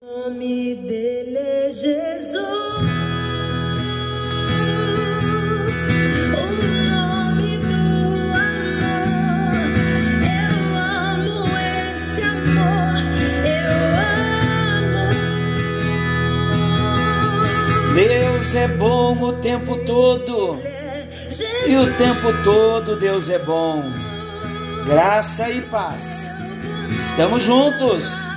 O nome dele é Jesus. Deus é bom o tempo todo. E o tempo todo Deus é bom. Graça e paz. Estamos juntos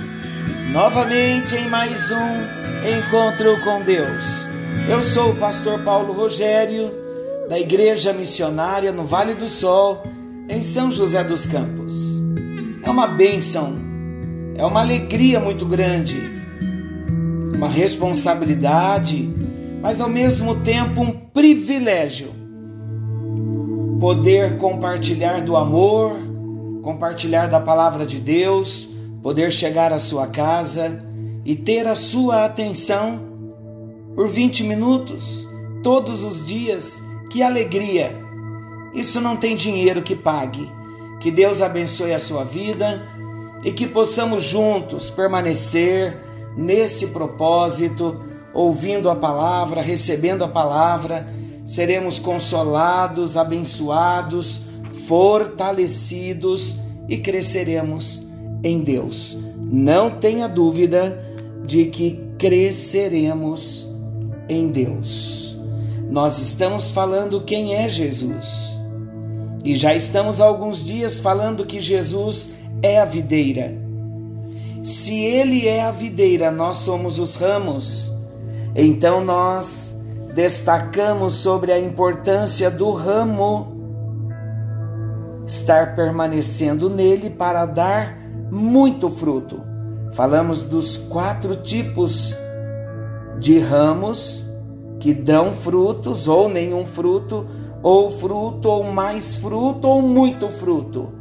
novamente em mais um encontro com Deus. Eu sou o pastor Paulo Rogério, da Igreja Missionária no Vale do Sol, em São José dos Campos. É uma bênção, é uma alegria muito grande, uma responsabilidade, mas ao mesmo tempo um privilégio poder compartilhar do amor, compartilhar da palavra de Deus poder chegar à sua casa e ter a sua atenção por 20 minutos, todos os dias. Que alegria! Isso não tem dinheiro que pague. Que Deus abençoe a sua vida e que possamos juntos permanecer nesse propósito, ouvindo a palavra, recebendo a palavra, seremos consolados, abençoados, fortalecidos e cresceremos em Deus. Não tenha dúvida de que cresceremos em Deus. Nós estamos falando quem é Jesus. E já estamos há alguns dias falando que Jesus é a videira. Se ele é a videira, nós somos os ramos. Então nós destacamos sobre a importância do ramo estar permanecendo nele para dar muito fruto. Falamos dos quatro tipos de ramos que dão frutos, ou nenhum fruto, ou fruto, ou mais fruto, ou muito fruto.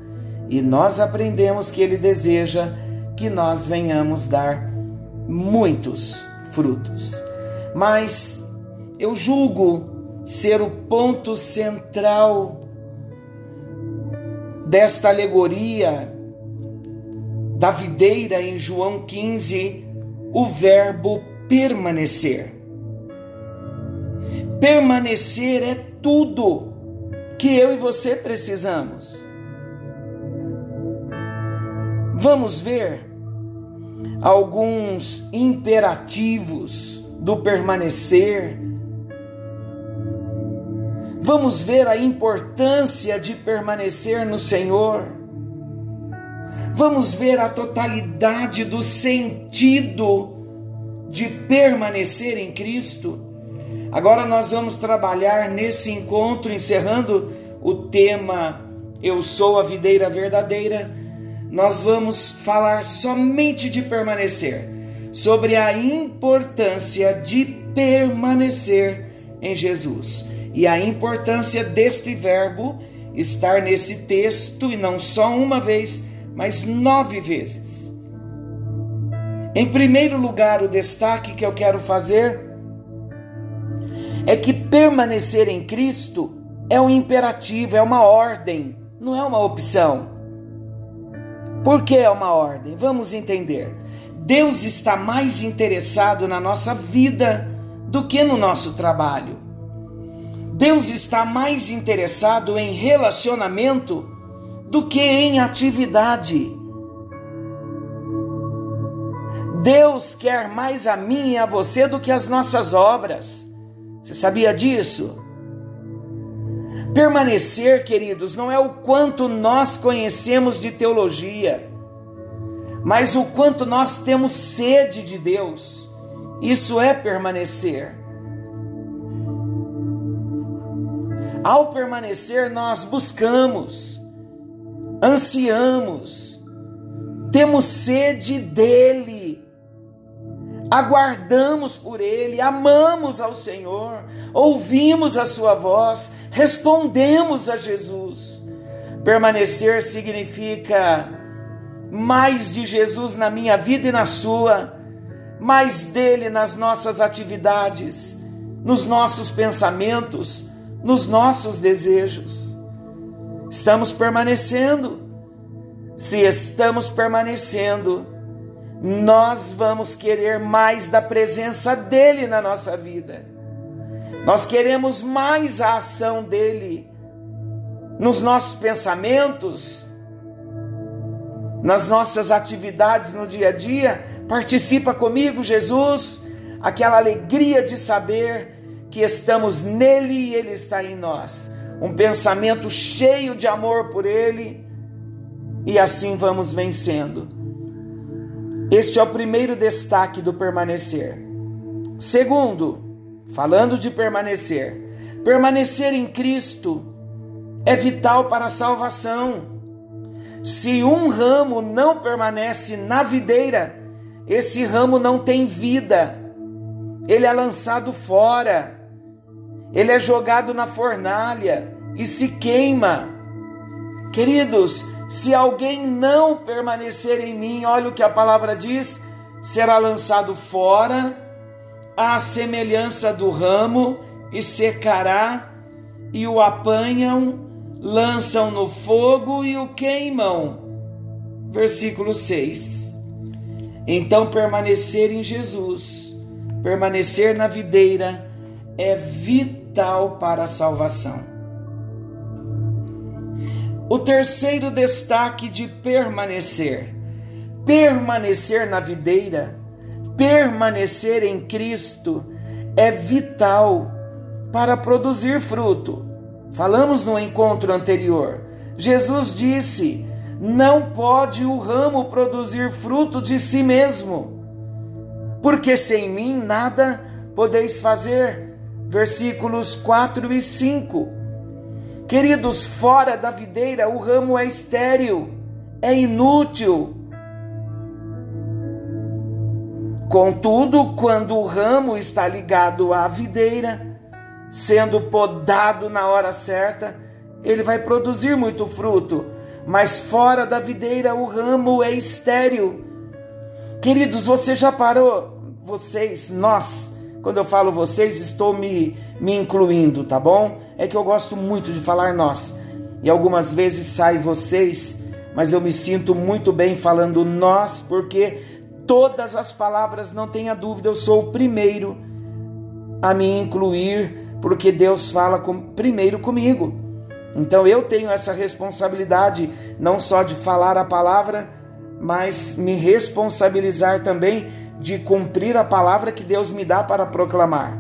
E nós aprendemos que Ele deseja que nós venhamos dar muitos frutos. Mas eu julgo ser o ponto central desta alegoria da videira em João 15 o verbo permanecer. Permanecer é tudo que eu e você precisamos. Vamos ver alguns imperativos do permanecer. Vamos ver a importância de permanecer no Senhor vamos ver a totalidade do sentido de permanecer em Cristo. Agora nós vamos trabalhar nesse encontro, encerrando o tema Eu sou a videira verdadeira. Nós vamos falar somente de permanecer, sobre a importância de permanecer em Jesus e a importância deste verbo estar nesse texto e não só uma vez, mas nove vezes. Em primeiro lugar, o destaque que eu quero fazer é que permanecer em Cristo é um imperativo, é uma ordem, não é uma opção. Por que é uma ordem? Vamos entender. Deus está mais interessado na nossa vida do que no nosso trabalho. Deus está mais interessado em relacionamento do que em atividade. Deus quer mais a mim e a você do que as nossas obras. Você sabia disso? Permanecer, queridos, não é o quanto nós conhecemos de teologia, mas o quanto nós temos sede de Deus. Isso é permanecer. Ao permanecer, nós buscamos, ansiamos, temos sede dele, aguardamos por ele, amamos ao Senhor, ouvimos a sua voz, respondemos a Jesus. Permanecer significa mais de Jesus na minha vida e na sua, mais dele nas nossas atividades, nos nossos pensamentos, nos nossos desejos. Estamos permanecendo. Se estamos permanecendo, nós vamos querer mais da presença dele na nossa vida. Nós queremos mais a ação dele nos nossos pensamentos, nas nossas atividades no dia a dia. Participa comigo, Jesus, aquela alegria de saber que estamos nele e ele está em nós. Um pensamento cheio de amor por ele e assim vamos vencendo. Este é o primeiro destaque do permanecer. Segundo, falando de permanecer, permanecer em Cristo é vital para a salvação. Se um ramo não permanece na videira, esse ramo não tem vida, ele é lançado fora, ele é jogado na fornalha e se queima. Queridos, se alguém não permanecer em mim, olha o que a palavra diz: será lançado fora, à semelhança do ramo, e secará, e o apanham, lançam no fogo e o queimam. Versículo 6. Então, permanecer em Jesus, permanecer na videira, é vital para a salvação. O terceiro destaque de permanecer. Permanecer na videira, permanecer em Cristo é vital para produzir fruto. Falamos no encontro anterior. Jesus disse: Não pode o ramo produzir fruto de si mesmo, porque sem mim nada podeis fazer. Versículos 4 e 5. Queridos, fora da videira o ramo é estéril, é inútil. Contudo, quando o ramo está ligado à videira, sendo podado na hora certa, ele vai produzir muito fruto. Mas fora da videira o ramo é estéril. Queridos, você já parou? Vocês, nós, quando eu falo vocês, estou me, me incluindo, tá bom? É que eu gosto muito de falar nós. E algumas vezes sai vocês, mas eu me sinto muito bem falando nós, porque todas as palavras, não tenha dúvida, eu sou o primeiro a me incluir, porque Deus fala com, primeiro comigo. Então eu tenho essa responsabilidade, não só de falar a palavra, mas me responsabilizar também de cumprir a palavra que Deus me dá para proclamar.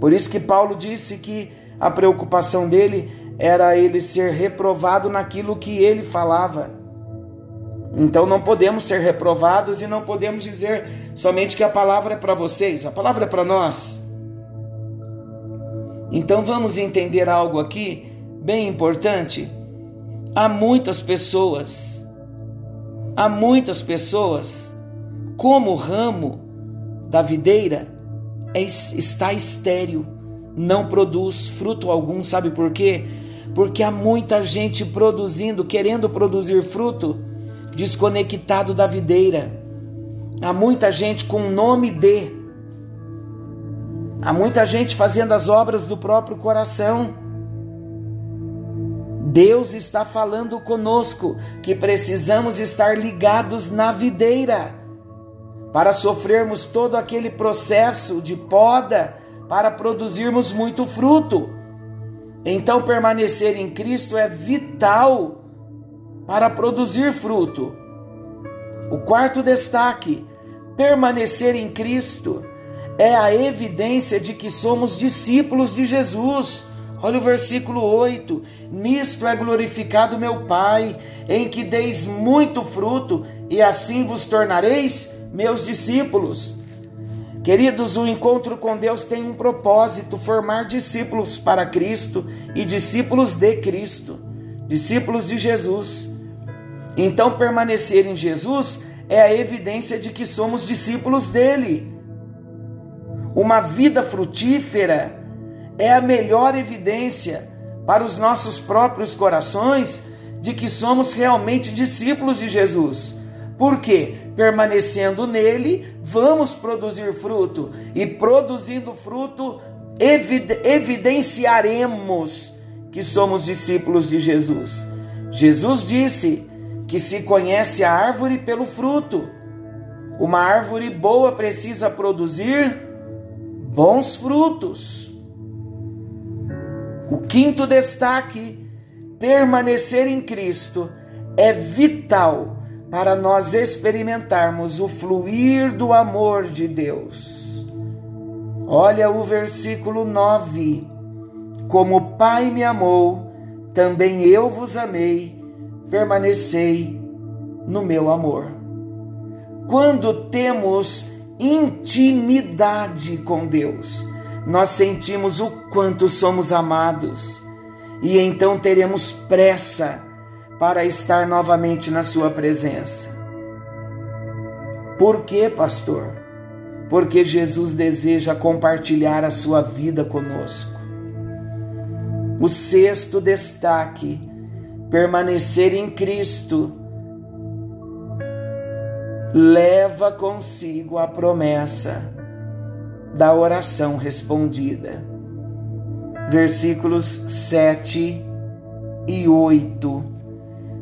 Por isso que Paulo disse que a preocupação dele era ele ser reprovado naquilo que ele falava. Então não podemos ser reprovados e não podemos dizer somente que a palavra é para vocês, a palavra é para nós. Então vamos entender algo aqui bem importante. Há muitas pessoas, há muitas pessoas como o ramo da videira é, está estéril, não produz fruto algum, sabe por quê? Porque há muita gente produzindo, querendo produzir fruto, desconectado da videira. Há muita gente com nome de. Há muita gente fazendo as obras do próprio coração. Deus está falando conosco que precisamos estar ligados na videira para sofrermos todo aquele processo de poda para produzirmos muito fruto. Então, permanecer em Cristo é vital para produzir fruto. O quarto destaque: permanecer em Cristo é a evidência de que somos discípulos de Jesus. Olha o versículo 8: Nisto é glorificado meu Pai, em que deis muito fruto, e assim vos tornareis meus discípulos. Queridos, o encontro com Deus tem um propósito: formar discípulos para Cristo e discípulos de Cristo, discípulos de Jesus. Então, permanecer em Jesus é a evidência de que somos discípulos dele. Uma vida frutífera é a melhor evidência para os nossos próprios corações de que somos realmente discípulos de Jesus. Porque permanecendo nele, vamos produzir fruto, e produzindo fruto, evidenciaremos que somos discípulos de Jesus. Jesus disse que se conhece a árvore pelo fruto. Uma árvore boa precisa produzir bons frutos. O quinto destaque: permanecer em Cristo é vital para nós experimentarmos o fluir do amor de Deus. Olha o versículo 9: Como o Pai me amou, também eu vos amei, permanecei no meu amor. Quando temos intimidade com Deus, nós sentimos o quanto somos amados e então teremos pressa para estar novamente na Sua presença. Por quê, pastor? Porque Jesus deseja compartilhar a sua vida conosco. O sexto destaque: permanecer em Cristo leva consigo a promessa da oração respondida. Versículos 7 e 8.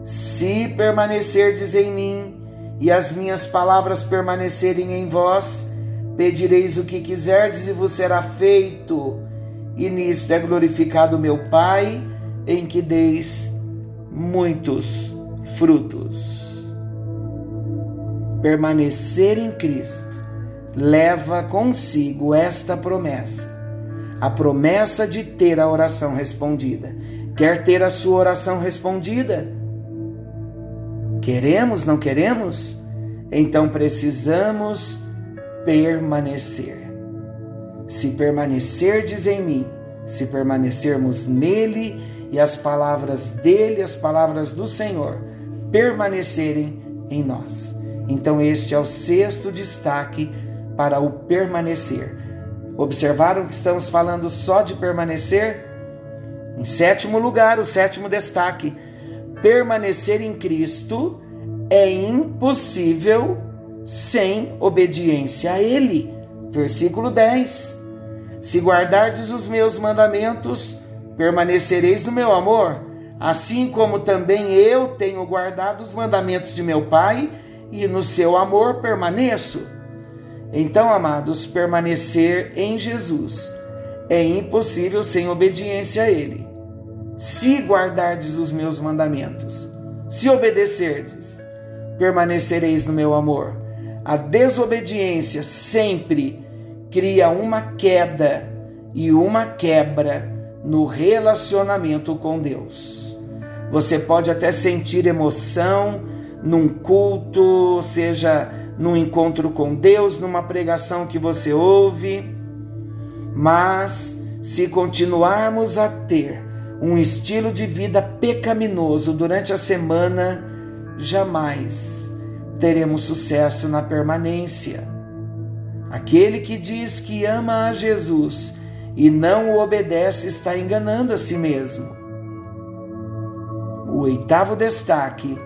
Se permanecerdes em mim e as minhas palavras permanecerem em vós, pedireis o que quiserdes e vos será feito. E nisto é glorificado meu Pai, em que deis muitos frutos. Permanecer em Cristo leva consigo esta promessa, a promessa de ter a oração respondida. Quer ter a sua oração respondida? Queremos, não queremos? Então precisamos permanecer. Se permanecerdes em mim, se permanecermos nele e as palavras dele, as palavras do Senhor, permanecerem em nós. Então, este é o sexto destaque para o permanecer. Observaram que estamos falando só de permanecer? Em sétimo lugar, o sétimo destaque: permanecer em Cristo é impossível sem obediência a Ele. Versículo 10: Se guardardes os meus mandamentos, permanecereis no meu amor, assim como também eu tenho guardado os mandamentos de meu Pai, e no seu amor permaneço. Então, amados, permanecer em Jesus é impossível sem obediência a Ele. Se guardardes os meus mandamentos, se obedecerdes, permanecereis no meu amor. A desobediência sempre cria uma queda e uma quebra no relacionamento com Deus. Você pode até sentir emoção num culto, seja num encontro com Deus, numa pregação que você ouve, mas se continuarmos a ter um estilo de vida pecaminoso durante a semana, jamais teremos sucesso na permanência. Aquele que diz que ama a Jesus e não o obedece está enganando a si mesmo. O oitavo destaque: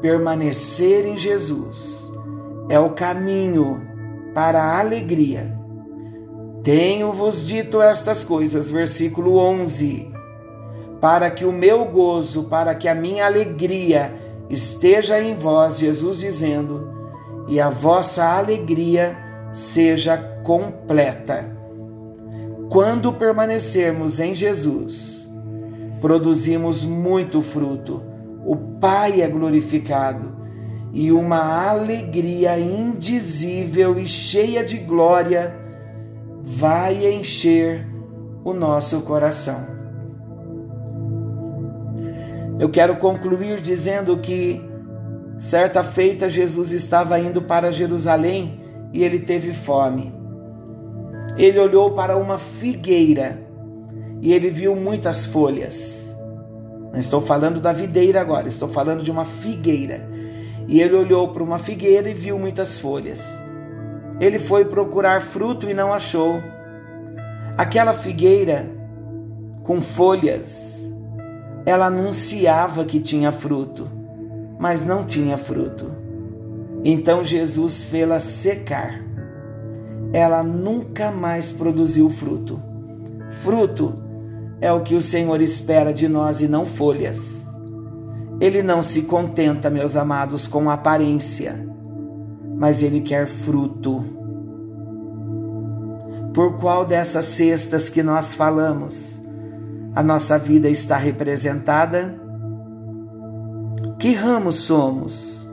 permanecer em Jesus é o caminho para a alegria. Tenho-vos dito estas coisas, versículo 11, para que o meu gozo, para que a minha alegria esteja em vós, Jesus dizendo, e a vossa alegria seja completa. Quando permanecermos em Jesus, produzimos muito fruto, o Pai é glorificado e uma alegria indizível e cheia de glória vai encher o nosso coração. Eu quero concluir dizendo que certa feita Jesus estava indo para Jerusalém e ele teve fome. Ele olhou para uma figueira e ele viu muitas folhas. Não estou falando da videira agora, estou falando de uma figueira. E ele olhou para uma figueira e viu muitas folhas. Ele foi procurar fruto e não achou. Aquela figueira com folhas, ela anunciava que tinha fruto, mas não tinha fruto. Então Jesus fê-la secar. Ela nunca mais produziu fruto. Fruto é o que o Senhor espera de nós e não folhas. Ele não se contenta, meus amados, com aparência, mas Ele quer fruto. Por qual dessas cestas que nós falamos a nossa vida está representada? Que ramo somos?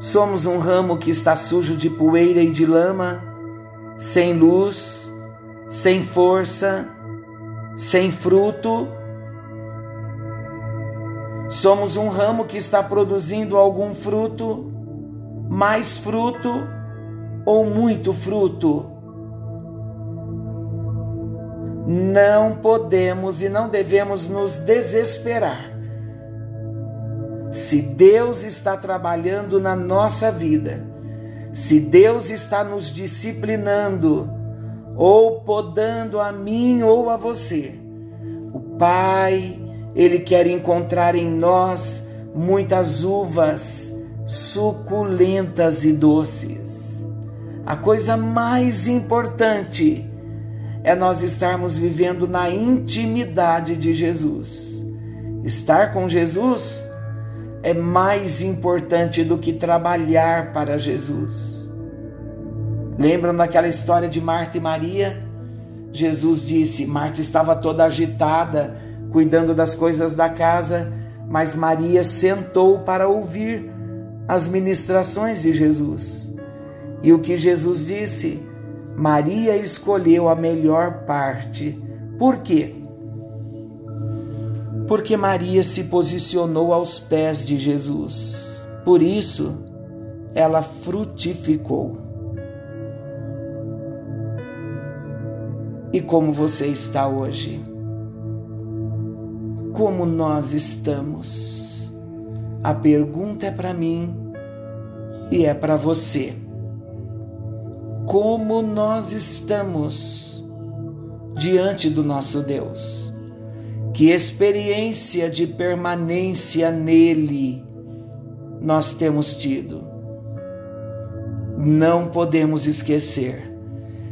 Somos um ramo que está sujo de poeira e de lama, sem luz, sem força, sem fruto? Somos um ramo que está produzindo algum fruto, mais fruto ou muito fruto? Não podemos e não devemos nos desesperar. Se Deus está trabalhando na nossa vida, se Deus está nos disciplinando, ou podando a mim ou a você, o Pai ele quer encontrar em nós muitas uvas suculentas e doces. A coisa mais importante é nós estarmos vivendo na intimidade de Jesus. Estar com Jesus é mais importante do que trabalhar para Jesus. Lembram daquela história de Marta e Maria? Jesus disse: Marta estava toda agitada, cuidando das coisas da casa, mas Maria sentou para ouvir as ministrações de Jesus. E o que Jesus disse? Maria escolheu a melhor parte. Por quê? Porque Maria se posicionou aos pés de Jesus. Por isso, ela frutificou. E como você está hoje? como nós estamos? A pergunta é para mim e é para você. Como nós estamos diante do nosso Deus? Que experiência de permanência nele nós temos tido? Não podemos esquecer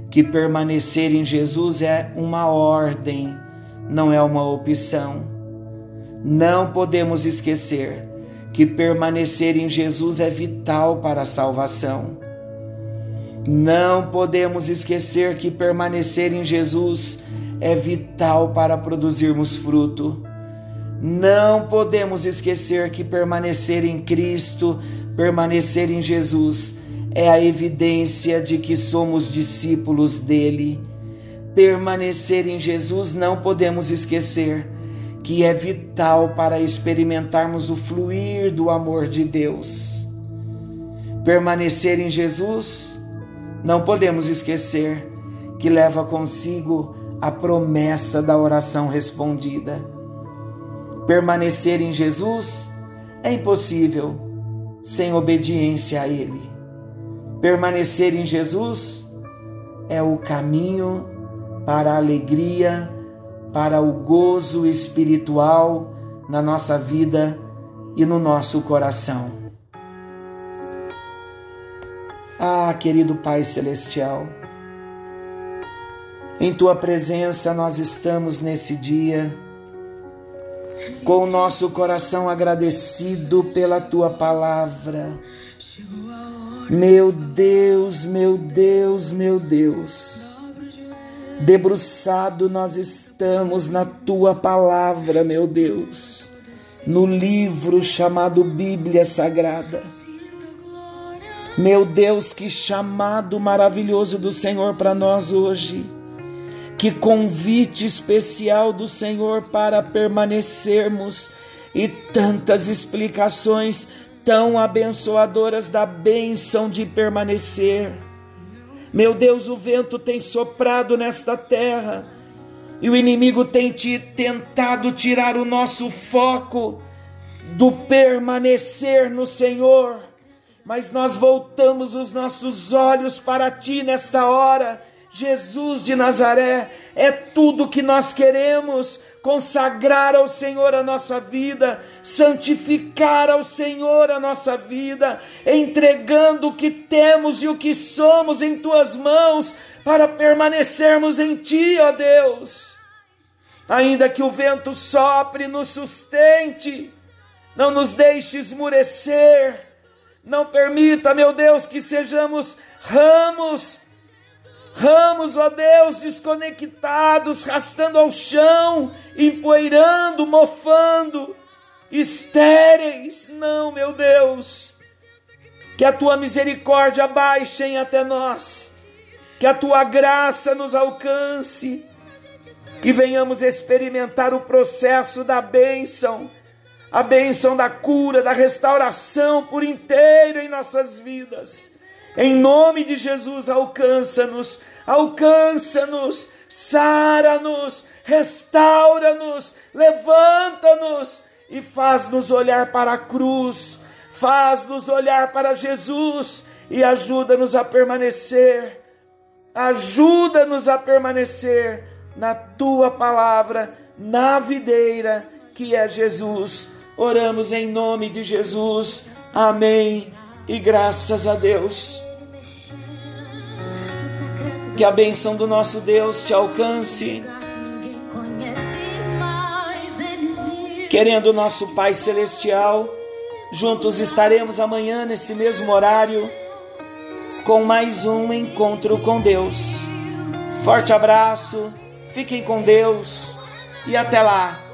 que permanecer em Jesus é uma ordem, não é uma opção. Não podemos esquecer que permanecer em Jesus é vital para a salvação. Não podemos esquecer que permanecer em Jesus é vital para produzirmos fruto. Não podemos esquecer que permanecer em Cristo, permanecer em Jesus, é a evidência de que somos discípulos dele. Permanecer em Jesus não podemos esquecer que é vital para experimentarmos o fluir do amor de Deus. Permanecer em Jesus, não podemos esquecer que leva consigo a promessa da oração respondida. Permanecer em Jesus é impossível sem obediência a Ele. Permanecer em Jesus é o caminho para a alegria para o gozo espiritual na nossa vida e no nosso coração. Ah, querido Pai Celestial, em Tua presença nós estamos nesse dia, com o nosso coração agradecido pela Tua palavra. Meu Deus, meu Deus, meu Deus Debruçado nós estamos na tua palavra, meu Deus, no livro chamado Bíblia Sagrada. Meu Deus, que chamado maravilhoso do Senhor para nós hoje. Que convite especial do Senhor para permanecermos e tantas explicações tão abençoadoras da bênção de permanecer. Meu Deus, o vento tem soprado nesta terra e o inimigo tem te tentado tirar o nosso foco do permanecer no Senhor. Mas nós voltamos os nossos olhos para ti nesta hora. Jesus de Nazaré, é tudo que nós queremos consagrar ao Senhor a nossa vida, santificar ao Senhor a nossa vida, entregando o que temos e o que somos em tuas mãos para permanecermos em ti, ó Deus. Ainda que o vento sopre, nos sustente, não nos deixe esmurecer, Não permita, meu Deus, que sejamos ramos, ramos, ó Deus, desconectados, rastando ao chão, empoeirando, mofando, estéreis. Não, meu Deus. Que a tua misericórdia baixem até nós, que a tua graça nos alcance, que venhamos experimentar o processo da bênção a bênção da cura, da restauração por inteiro em nossas vidas. Em nome de Jesus, alcança-nos, alcança-nos, sara-nos, restaura-nos, levanta-nos e faz-nos olhar para a cruz, faz-nos olhar para Jesus e ajuda-nos a permanecer, ajuda-nos a permanecer na tua palavra, na videira que é Jesus Oramos em nome de Jesus. Amém. E graças a Deus. Que a bênção do nosso Deus te alcance. Querendo nosso Pai Celestial, juntos estaremos amanhã nesse mesmo horário com mais um encontro com Deus. Forte abraço, fiquem com Deus e até lá.